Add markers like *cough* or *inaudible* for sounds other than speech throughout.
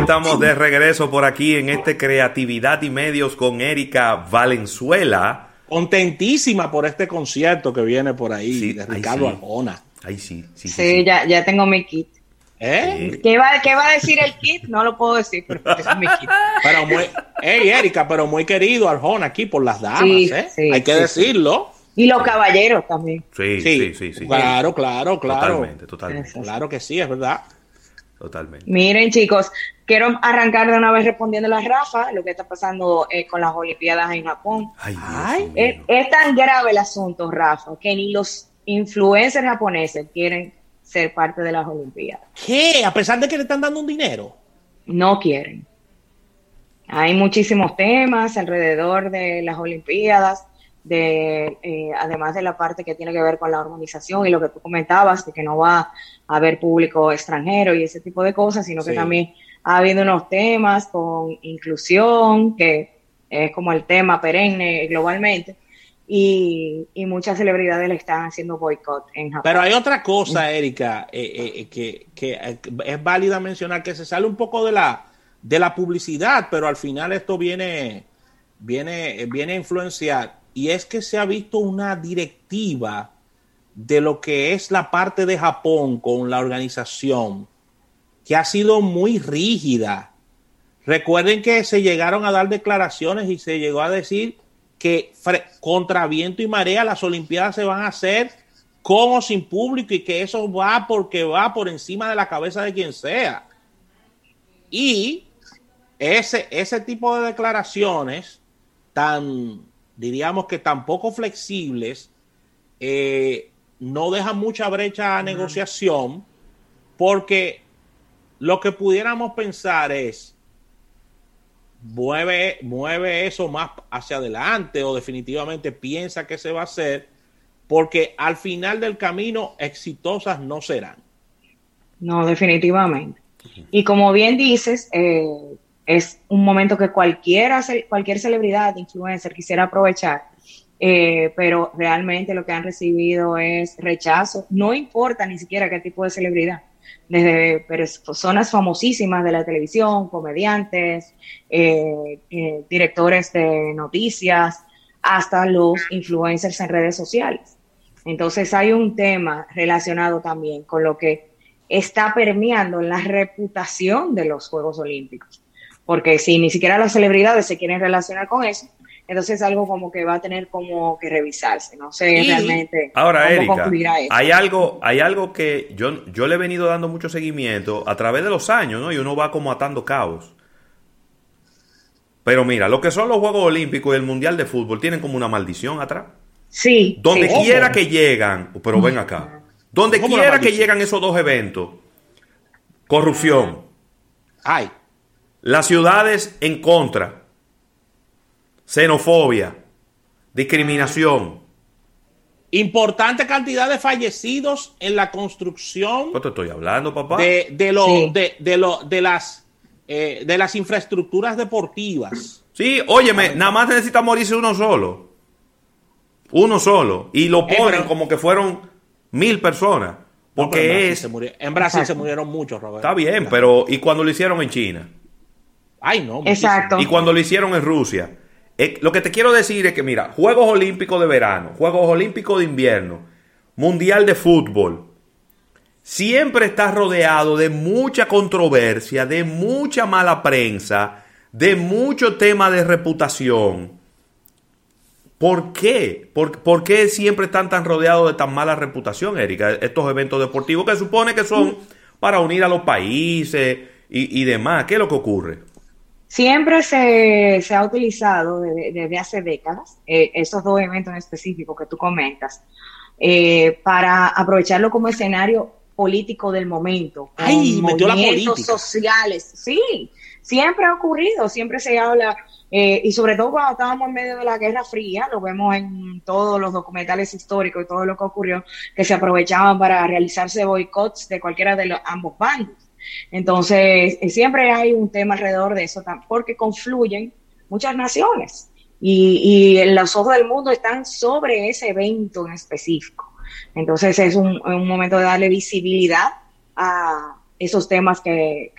estamos de regreso por aquí en este Creatividad y Medios con Erika Valenzuela. Contentísima por este concierto que viene por ahí de Ricardo sí. Arjona. Ay, sí, sí, sí, sí, Ya, ya tengo mi kit. ¿Eh? ¿Qué, va, ¿Qué va a decir el kit? No lo puedo decir, pero es mi kit. Pero muy, hey, Erika, pero muy querido Arjona aquí por las damas, ¿eh? Hay que decirlo. Y los caballeros también. Sí, sí, sí, sí. Claro, claro, claro. Totalmente, totalmente. Claro que sí, es verdad. Totalmente. Miren, chicos, quiero arrancar de una vez respondiendo a Rafa, lo que está pasando eh, con las Olimpiadas en Japón. Ay, es, es, tan grave el asunto, Rafa, que ni los influencers japoneses quieren ser parte de las Olimpiadas. ¿Qué? A pesar de que le están dando un dinero. No quieren. Hay muchísimos temas alrededor de las Olimpiadas de eh, además de la parte que tiene que ver con la organización y lo que tú comentabas, de que no va a haber público extranjero y ese tipo de cosas, sino que también ha habido unos temas con inclusión, que es como el tema perenne globalmente, y, muchas celebridades le están haciendo boicot en Japón. Pero hay otra cosa, Erika, eh, eh, que, que es válida mencionar, que se sale un poco de la, de la publicidad, pero al final esto viene, viene, viene a influenciar y es que se ha visto una directiva de lo que es la parte de Japón con la organización que ha sido muy rígida. Recuerden que se llegaron a dar declaraciones y se llegó a decir que contra viento y marea las Olimpiadas se van a hacer con o sin público y que eso va porque va por encima de la cabeza de quien sea. Y ese, ese tipo de declaraciones tan diríamos que tampoco flexibles, eh, no dejan mucha brecha a negociación, porque lo que pudiéramos pensar es, mueve, mueve eso más hacia adelante o definitivamente piensa que se va a hacer, porque al final del camino exitosas no serán. No, definitivamente. Y como bien dices, eh, es un momento que cualquiera, cualquier celebridad, influencer quisiera aprovechar, eh, pero realmente lo que han recibido es rechazo, no importa ni siquiera qué tipo de celebridad, desde personas famosísimas de la televisión, comediantes, eh, eh, directores de noticias, hasta los influencers en redes sociales. Entonces hay un tema relacionado también con lo que está permeando la reputación de los Juegos Olímpicos porque si ni siquiera las celebridades se quieren relacionar con eso, entonces es algo como que va a tener como que revisarse, no sé realmente ahora, cómo Erika, Hay algo, hay algo que yo, yo le he venido dando mucho seguimiento a través de los años, ¿no? Y uno va como atando caos. Pero mira, lo que son los Juegos Olímpicos y el Mundial de Fútbol tienen como una maldición atrás. Sí. Donde quiera que llegan, pero ven acá. Donde quiera que llegan esos dos eventos, corrupción. Ay las ciudades en contra, xenofobia, discriminación. Importante cantidad de fallecidos en la construcción. ¿Qué te estoy hablando, papá? De, de, lo, de, de, lo, de, las, eh, de las infraestructuras deportivas. Sí, óyeme, nada más necesita morirse uno solo. Uno solo. Y lo eh, ponen como que fueron mil personas. Porque es. en Brasil se murieron muchos, Roberto. Está bien, pero ¿y cuando lo hicieron en China? Ay, no. Exacto. Y cuando lo hicieron en Rusia. Eh, lo que te quiero decir es que, mira, Juegos Olímpicos de verano, Juegos Olímpicos de invierno, Mundial de Fútbol, siempre está rodeado de mucha controversia, de mucha mala prensa, de mucho tema de reputación. ¿Por qué? ¿Por, qué siempre están tan rodeados de tan mala reputación, Erika? Estos eventos deportivos que supone que son para unir a los países y, y demás. ¿Qué es lo que ocurre? Siempre se, se ha utilizado desde, hace décadas eh, esos dos eventos en específico que tú comentas eh, para aprovecharlo como escenario político del momento. ¡Ay! Metió la política. sociales. Sí, siempre ha ocurrido, siempre se habla, eh, y sobre todo cuando estábamos en medio de la Guerra Fría, lo vemos en todos los documentales históricos y todo lo que ocurrió, que se aprovechaban para realizarse boicots de cualquiera de los ambos bandos. Entonces, eh, siempre hay un tema alrededor de eso, porque confluyen muchas naciones y, y los ojos del mundo están sobre ese evento en específico. Entonces, es un, momento de darle visibilidad a, esos temas que,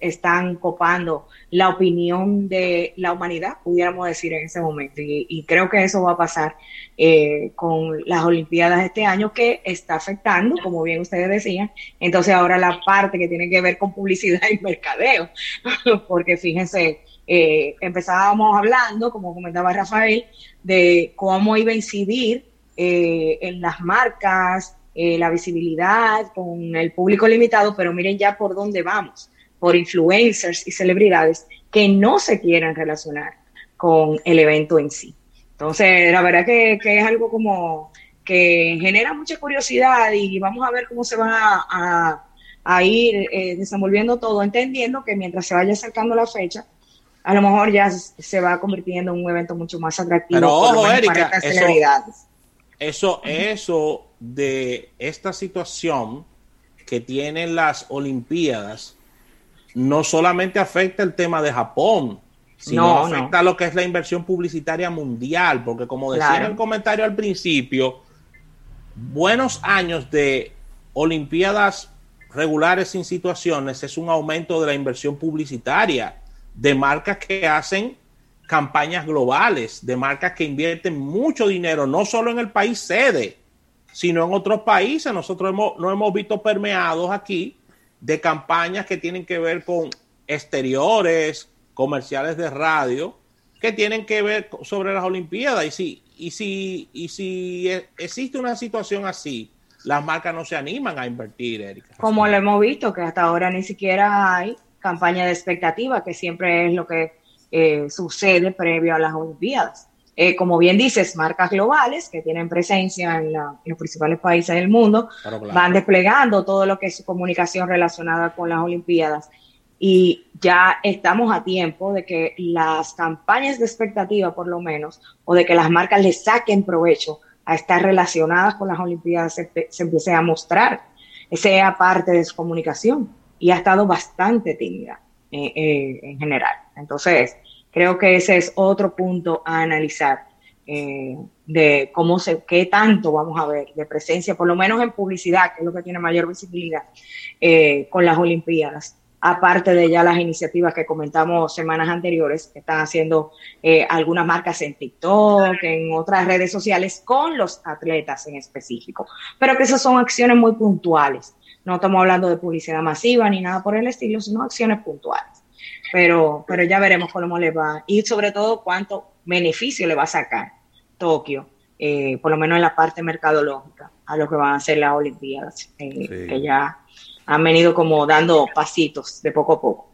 están copando la opinión de la humanidad, pudiéramos decir en ese momento. Y, creo que eso va a pasar eh, con las Olimpiadas de este año, que está afectando, como bien ustedes decían, entonces ahora la parte que tiene que ver con publicidad *laughs* y mercadeo, *laughs* porque fíjense, eh, empezábamos hablando, como comentaba Rafael, de cómo iba a incidir eh, en las marcas, eh, la visibilidad con el público limitado, pero miren ya por dónde vamos, por influencers y celebridades que no se quieran relacionar con el evento en sí. Entonces, la verdad que, es algo como que genera mucha curiosidad y vamos a ver cómo se va a, ir eh, desenvolviendo todo, entendiendo que mientras se vaya acercando la fecha, a lo mejor ya se va convirtiendo en un evento mucho más atractivo para estas celebridades. Eso, eso de esta situación que tienen las Olimpiadas no solamente afecta el tema de Japón, sino afecta lo que es la inversión publicitaria mundial, porque como decía en el comentario al principio, buenos años de Olimpiadas regulares sin situaciones es un aumento de la inversión publicitaria de marcas que hacen campañas globales, de marcas que invierten mucho dinero, no solo en el país sede, sino en otros países. Nosotros hemos, no hemos visto permeados aquí de campañas que tienen que ver con exteriores, comerciales de radio, que tienen que ver sobre las Olimpiadas. Y si, y si, y si e, existe una situación así, las marcas no se animan a invertir, Erika. Como lo hemos visto, que hasta ahora ni siquiera hay campaña de expectativa, que siempre es lo que eh, sucede previo a las Olimpiadas. Eh, como bien dices, marcas globales que tienen presencia en, los principales países del mundo van desplegando todo lo que es su comunicación relacionada con las Olimpiadas. Y ya estamos a tiempo de que las campañas de expectativa, por lo menos, o de que las marcas le saquen provecho a estar relacionadas con las Olimpiadas, se, empiece a mostrar. Sea parte de su comunicación. Y ha estado bastante tímida eh, eh, en general. Entonces, Creo que ese es otro punto a analizar eh, de cómo se, qué tanto vamos a ver de presencia, por lo menos en publicidad, que es lo que tiene mayor visibilidad eh, con las Olimpiadas. Aparte de ya las iniciativas que comentamos semanas anteriores, que están haciendo eh, algunas marcas en TikTok, en otras redes sociales, con los atletas en específico. Pero que esas son acciones muy puntuales. No estamos hablando de publicidad masiva ni nada por el estilo, sino acciones puntuales pero, pero ya veremos cómo le va y sobre todo cuánto beneficio le va a sacar Tokio, eh, por lo menos en la parte mercadológica, a lo que van a hacer las Olimpiadas, eh, que ya han venido como dando pasitos de poco a poco.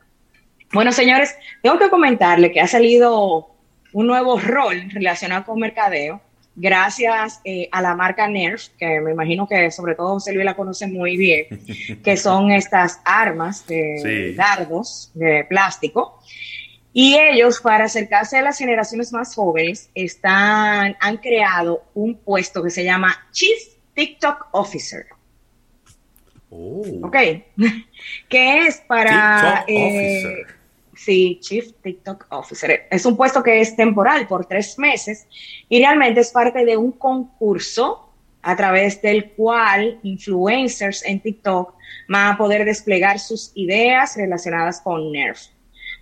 Bueno, señores, tengo que comentarle que ha salido un nuevo rol relacionado con mercadeo gracias eh, a la marca Nerf, que me imagino que sobre todo José Luis la conoce muy bien, *laughs* que son estas armas de dardos de plástico. Y ellos, para acercarse a las generaciones más jóvenes, están, han creado un puesto que se llama Chief TikTok Officer. Oh. Ok. *laughs* que es para... Eh, Sí, Chief TikTok Officer. Es un puesto que es temporal por tres meses y realmente es parte de un concurso a través del cual influencers en TikTok van a poder desplegar sus ideas relacionadas con Nerf.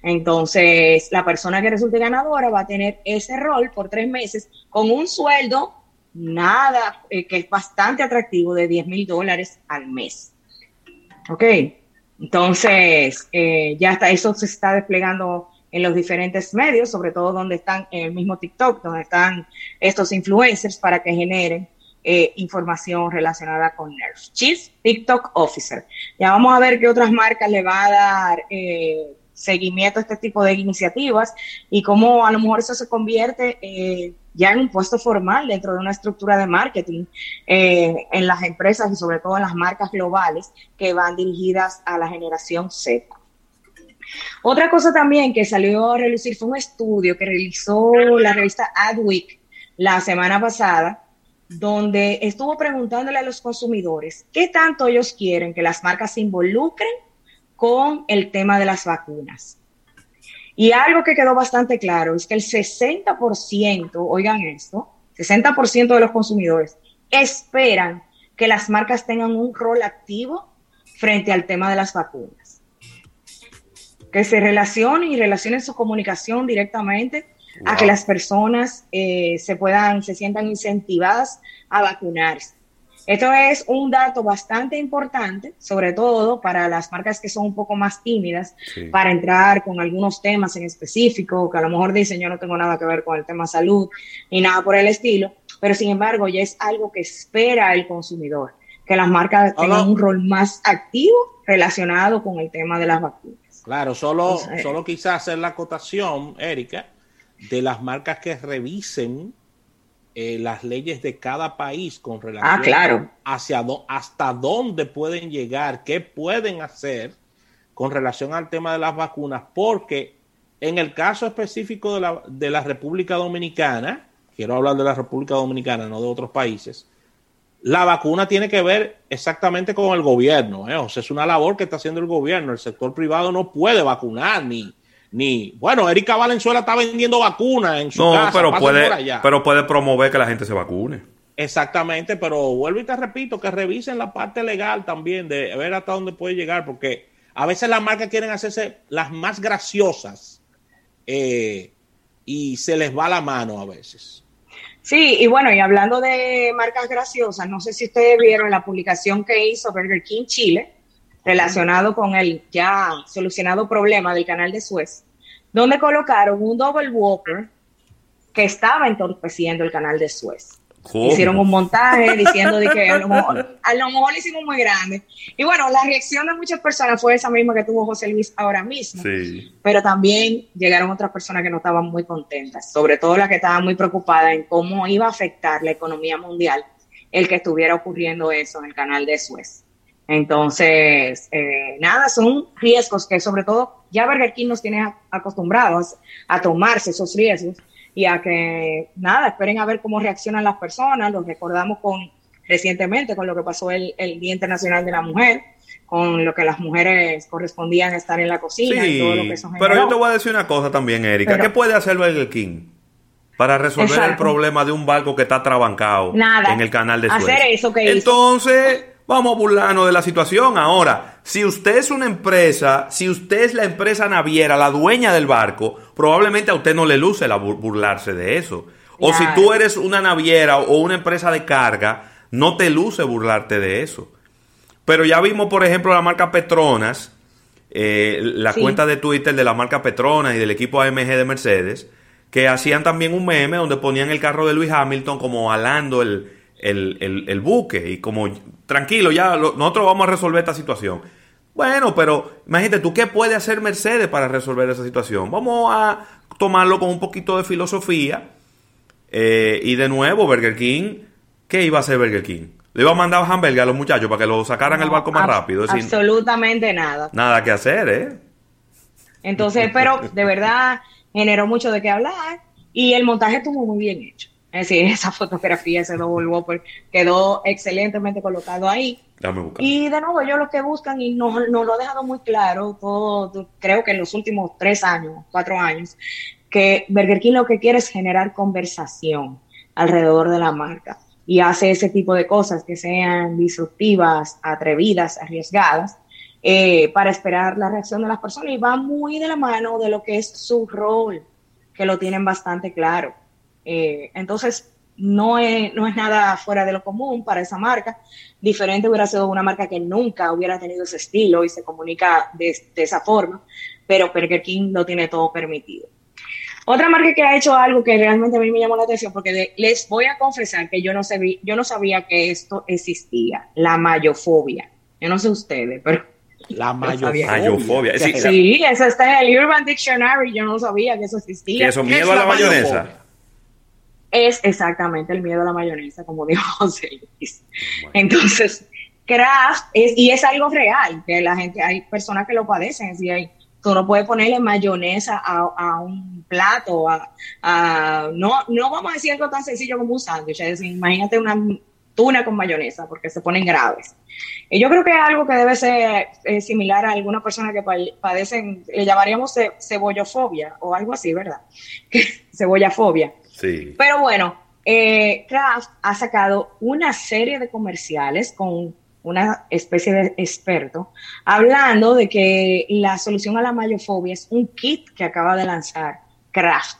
Entonces, la persona que resulte ganadora va a tener ese rol por tres meses con un sueldo nada, eh, que es bastante atractivo de 10 mil dólares al mes. ¿Ok? Entonces, eh, ya está, eso se está desplegando en los diferentes medios, sobre todo donde están en el mismo TikTok, donde están estos influencers para que generen eh, información relacionada con Nerf. Chief TikTok Officer. Ya vamos a ver qué otras marcas le va a dar eh, seguimiento a este tipo de iniciativas y cómo a lo mejor eso se convierte eh, ya en un puesto formal dentro de una estructura de marketing eh, en las empresas y sobre todo en las marcas globales que van dirigidas a la generación Z. Otra cosa también que salió a relucir fue un estudio que realizó la revista Adweek la semana pasada, donde estuvo preguntándole a los consumidores qué tanto ellos quieren que las marcas se involucren con el tema de las vacunas. Y algo que quedó bastante claro es que el 60%, oigan esto, 60% de los consumidores esperan que las marcas tengan un rol activo frente al tema de las vacunas. Que se relacionen y relacionen su comunicación directamente a que las personas eh, se puedan, se sientan incentivadas a vacunarse. Esto es un dato bastante importante, sobre todo para las marcas que son un poco más tímidas, para entrar con algunos temas en específico, que a lo mejor dicen yo no tengo nada que ver con el tema salud ni nada por el estilo, pero sin embargo ya es algo que espera el consumidor, que las marcas tengan un rol más activo relacionado con el tema de las vacunas. Claro, solo, solo quizás hacer la acotación, Erika, de las marcas que revisen eh, las leyes de cada país con relación ah, claro. hacia hasta dónde pueden llegar, qué pueden hacer con relación al tema de las vacunas, porque en el caso específico de la, de la República Dominicana, quiero hablar de la República Dominicana, no de otros países, la vacuna tiene que ver exactamente con el gobierno, ¿eh? o sea, es una labor que está haciendo el gobierno, el sector privado no puede vacunar ni, ni bueno, Erika Valenzuela está vendiendo vacunas en su no, pero puede, pero puede promover que la gente se vacune. Exactamente, pero vuelvo y te repito que revisen la parte legal también de ver hasta dónde puede llegar, porque a veces las marcas quieren hacerse las más graciosas eh, y se les va la mano a veces. Sí, y bueno, y hablando de marcas graciosas, no sé si ustedes vieron la publicación que hizo Burger King Chile relacionado con el ya solucionado problema del canal de Suez, donde colocaron un double walker que estaba entorpeciendo el canal de Suez. Hicieron un montaje diciendo de que a lo, mejor, a lo mejor lo hicimos muy grande. Y bueno, la reacción de muchas personas fue esa misma que tuvo José Luis ahora mismo. Pero también llegaron otras personas que no estaban muy contentas, sobre todo las que estaban muy preocupadas en cómo iba a afectar la economía mundial el que estuviera ocurriendo eso en el canal de Suez. Entonces, eh, nada, son riesgos que sobre todo ya Burger King nos tiene acostumbrados a tomarse esos riesgos y a que, nada, esperen a ver cómo reaccionan las personas. Los recordamos con recientemente con lo que pasó el, Día Internacional de la Mujer, con lo que las mujeres correspondían estar en la cocina y todo lo que eso Pero yo te voy a decir una cosa también, Erika. ¿Qué puede hacer Burger King? Para resolver el problema de un barco que está trabancado en el canal de Suez. Hacer eso que Entonces, Vamos a burlarnos de la situación. Ahora, si usted es una empresa, si usted es la empresa naviera, la dueña del barco, probablemente a usted no le luce la burlarse de eso. O si tú eres una naviera o una empresa de carga, no te luce burlarte de eso. Pero ya vimos, por ejemplo, la marca Petronas, eh, la cuenta de Twitter de la marca Petronas y del equipo AMG de Mercedes, que hacían también un meme donde ponían el carro de Luis Hamilton como alando el, el, buque y como tranquilo, ya nosotros vamos a resolver esta situación. Bueno, pero imagínate tú, ¿qué puede hacer Mercedes para resolver esa situación? Vamos a tomarlo con un poquito de filosofía. Eh, y de nuevo, Burger King, ¿qué iba a hacer Burger King? Le iba a mandar hamburger a los muchachos para que lo sacaran el barco más rápido. absolutamente nada. Nada que hacer, ¿eh? Entonces, pero de verdad generó mucho de qué hablar y el montaje estuvo muy bien hecho. Es decir, *laughs* esa fotografía, ese double whopper, quedó excelentemente colocado ahí. Y de nuevo, ellos lo que buscan, y nos, lo ha dejado muy claro, todo, creo que en los últimos tres años, cuatro años, que Burger King lo que quiere es generar conversación alrededor de la marca y hace ese tipo de cosas que sean disruptivas, atrevidas, arriesgadas, eh, para esperar la reacción de las personas y va muy de la mano de lo que es su rol, que lo tienen bastante claro. Eh, entonces, no es, no es nada fuera de lo común para esa marca. Diferente hubiera sido una marca que nunca hubiera tenido ese estilo y se comunica de, esa forma, pero Burger King lo tiene todo permitido. Otra marca que ha hecho algo que realmente a mí me llamó la atención, porque les voy a confesar que yo no, sabía, yo no sabía que esto existía, la mayofobia. Yo no sé ustedes, pero... La mayofobia. Sí, eso está en el Urban Dictionary, yo no sabía que eso existía. ¿Que eso miedo a la, mayonesa? Es exactamente el miedo a la mayonesa, como *laughs* dijo José Luis. Entonces, Kraft, es, y es algo real, que la gente, hay personas que lo padecen, es decir, tú no puedes ponerle mayonesa a, un plato, a, no, no vamos a decir algo tan sencillo como un sándwich, es decir, imagínate una tuna con mayonesa, porque se ponen graves. Y yo creo que es algo que debe ser eh, similar a alguna persona que padecen, le llamaríamos cebollofobia o algo así, ¿verdad? *laughs* Cebollafobia pero bueno, eh, Kraft ha sacado una serie de comerciales con una especie de experto, hablando de que la solución a la mayofobia es un kit que acaba de lanzar Kraft,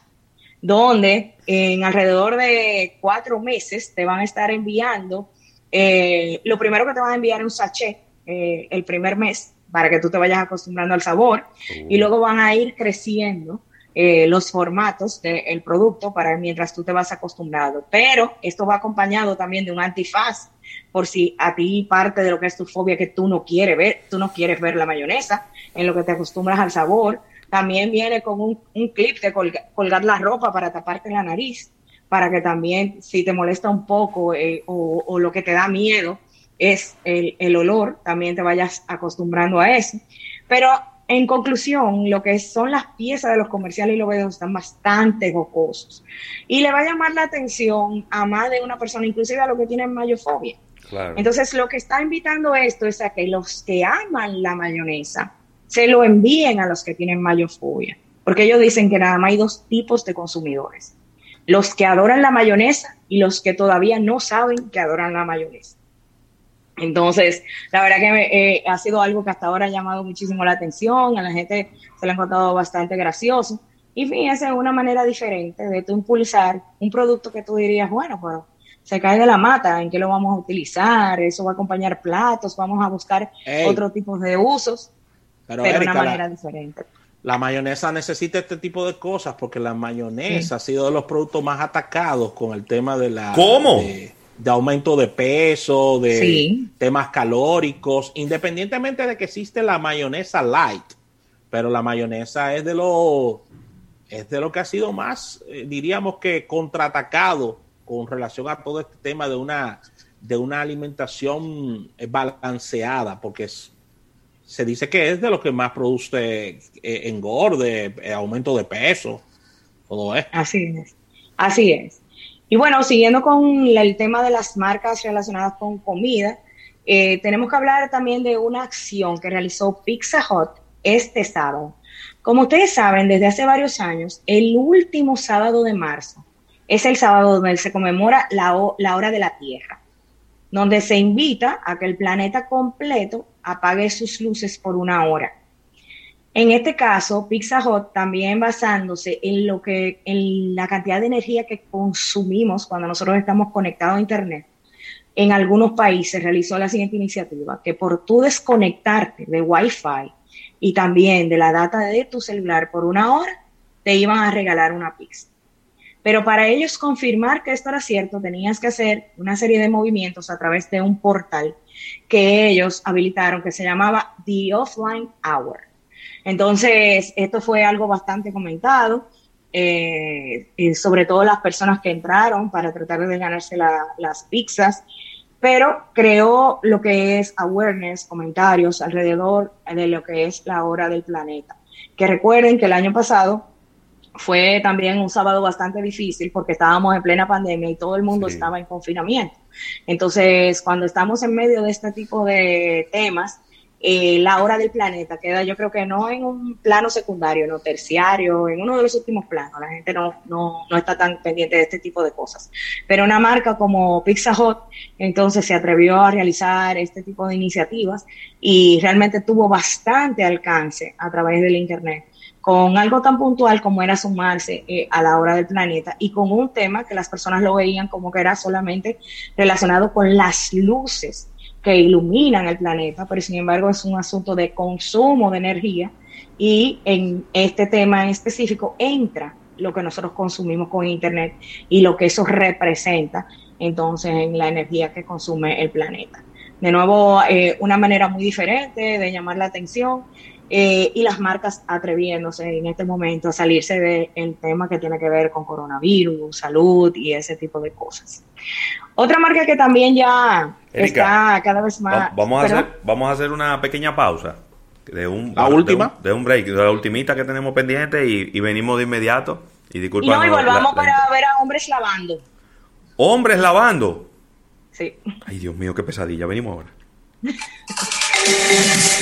donde en alrededor de cuatro meses te van a estar enviando, eh, lo primero que te van a enviar es un sachet eh, el primer mes para que tú te vayas acostumbrando al sabor y uh. luego van a ir creciendo eh, los formatos del producto para mientras tú te vas acostumbrado. Pero esto va acompañado también de un antifaz, por si a ti parte de lo que es tu fobia que tú no quieres ver, tú no quieres ver la mayonesa, en lo que te acostumbras al sabor. También viene con un, clip de colgar la ropa para taparte la nariz, para que también si te molesta un poco eh, o, o, lo que te da miedo es el, el olor, también te vayas acostumbrando a eso. Pero en conclusión, lo que son las piezas de los comerciales y los videos están bastante jocosos. Y le va a llamar la atención a más de una persona, inclusive a los que tienen mayofobia. Entonces, lo que está invitando esto es a que los que aman la mayonesa se lo envíen a los que tienen mayofobia. Porque ellos dicen que nada más hay dos tipos de consumidores. Los que adoran la mayonesa y los que todavía no saben que adoran la mayonesa. Entonces, la verdad que eh, ha sido algo que hasta ahora ha llamado muchísimo la atención, a la gente se le ha encontrado bastante gracioso. Y fíjense, es una manera diferente de tú impulsar un producto que tú dirías, bueno, pero se cae de la mata, ¿en qué lo vamos a utilizar? Eso va a acompañar platos, vamos a buscar otro tipo de usos, pero, de una manera diferente. La mayonesa necesita este tipo de cosas porque la mayonesa ha sido de los productos más atacados con el tema de la... ¿Cómo? de aumento de peso, de temas calóricos, independientemente de que existe la mayonesa light, pero la mayonesa es de lo es de lo que ha sido más, eh, diríamos que contraatacado con relación a todo este tema de una de una alimentación balanceada, porque se dice que es de lo que más produce eh, engorde, eh, aumento de peso, todo esto. Así es, así es. Y bueno, siguiendo con el tema de las marcas relacionadas con comida, eh, tenemos que hablar también de una acción que realizó Pizza Hut este sábado. Como ustedes saben, desde hace varios años, el último sábado de marzo es el sábado donde se conmemora la, la hora de la Tierra, donde se invita a que el planeta completo apague sus luces por una hora. En este caso, Pizza Hut también basándose en lo que en la cantidad de energía que consumimos cuando nosotros estamos conectados a internet. En algunos países realizó la siguiente iniciativa, que por tú desconectarte de Wi-Fi y también de la data de tu celular por una hora, te iban a regalar una pizza. Pero para ellos confirmar que esto era cierto, tenías que hacer una serie de movimientos a través de un portal que ellos habilitaron que se llamaba The Offline Hour. Entonces, esto fue algo bastante comentado, eh, sobre todo las personas que entraron para tratar de ganarse las pizzas, pero creó lo que es awareness, comentarios alrededor de lo que es la hora del planeta. Que recuerden que el año pasado fue también un sábado bastante difícil porque estábamos en plena pandemia y todo el mundo estaba en confinamiento. Entonces, cuando estamos en medio de este tipo de temas, eh, la hora del planeta queda yo creo que no en un plano secundario, no terciario, en uno de los últimos planos. La gente no, no, no está tan pendiente de este tipo de cosas. Pero una marca como Pizza Hut entonces se atrevió a realizar este tipo de iniciativas y realmente tuvo bastante alcance a través del Internet con algo tan puntual como era sumarse eh, a la hora del planeta y con un tema que las personas lo veían como que era solamente relacionado con las luces que iluminan el planeta, pero sin embargo es un asunto de consumo de energía y en este tema en específico entra lo que nosotros consumimos con Internet y lo que eso representa entonces en la energía que consume el planeta. De nuevo, eh, una manera muy diferente de llamar la atención eh, y las marcas atreviéndose en este momento a salirse del tema que tiene que ver con coronavirus, salud y ese tipo de cosas. Otra marca que también ya está cada vez más. Vamos a, hacer, vamos a hacer una pequeña pausa. De un, la última. De un, break, de la ultimita que tenemos pendiente y, venimos de inmediato. Y disculpa. no, y volvamos para ver a hombres lavando. ¿Hombres lavando? Sí. Ay, Dios mío, qué pesadilla. Venimos ahora. *laughs*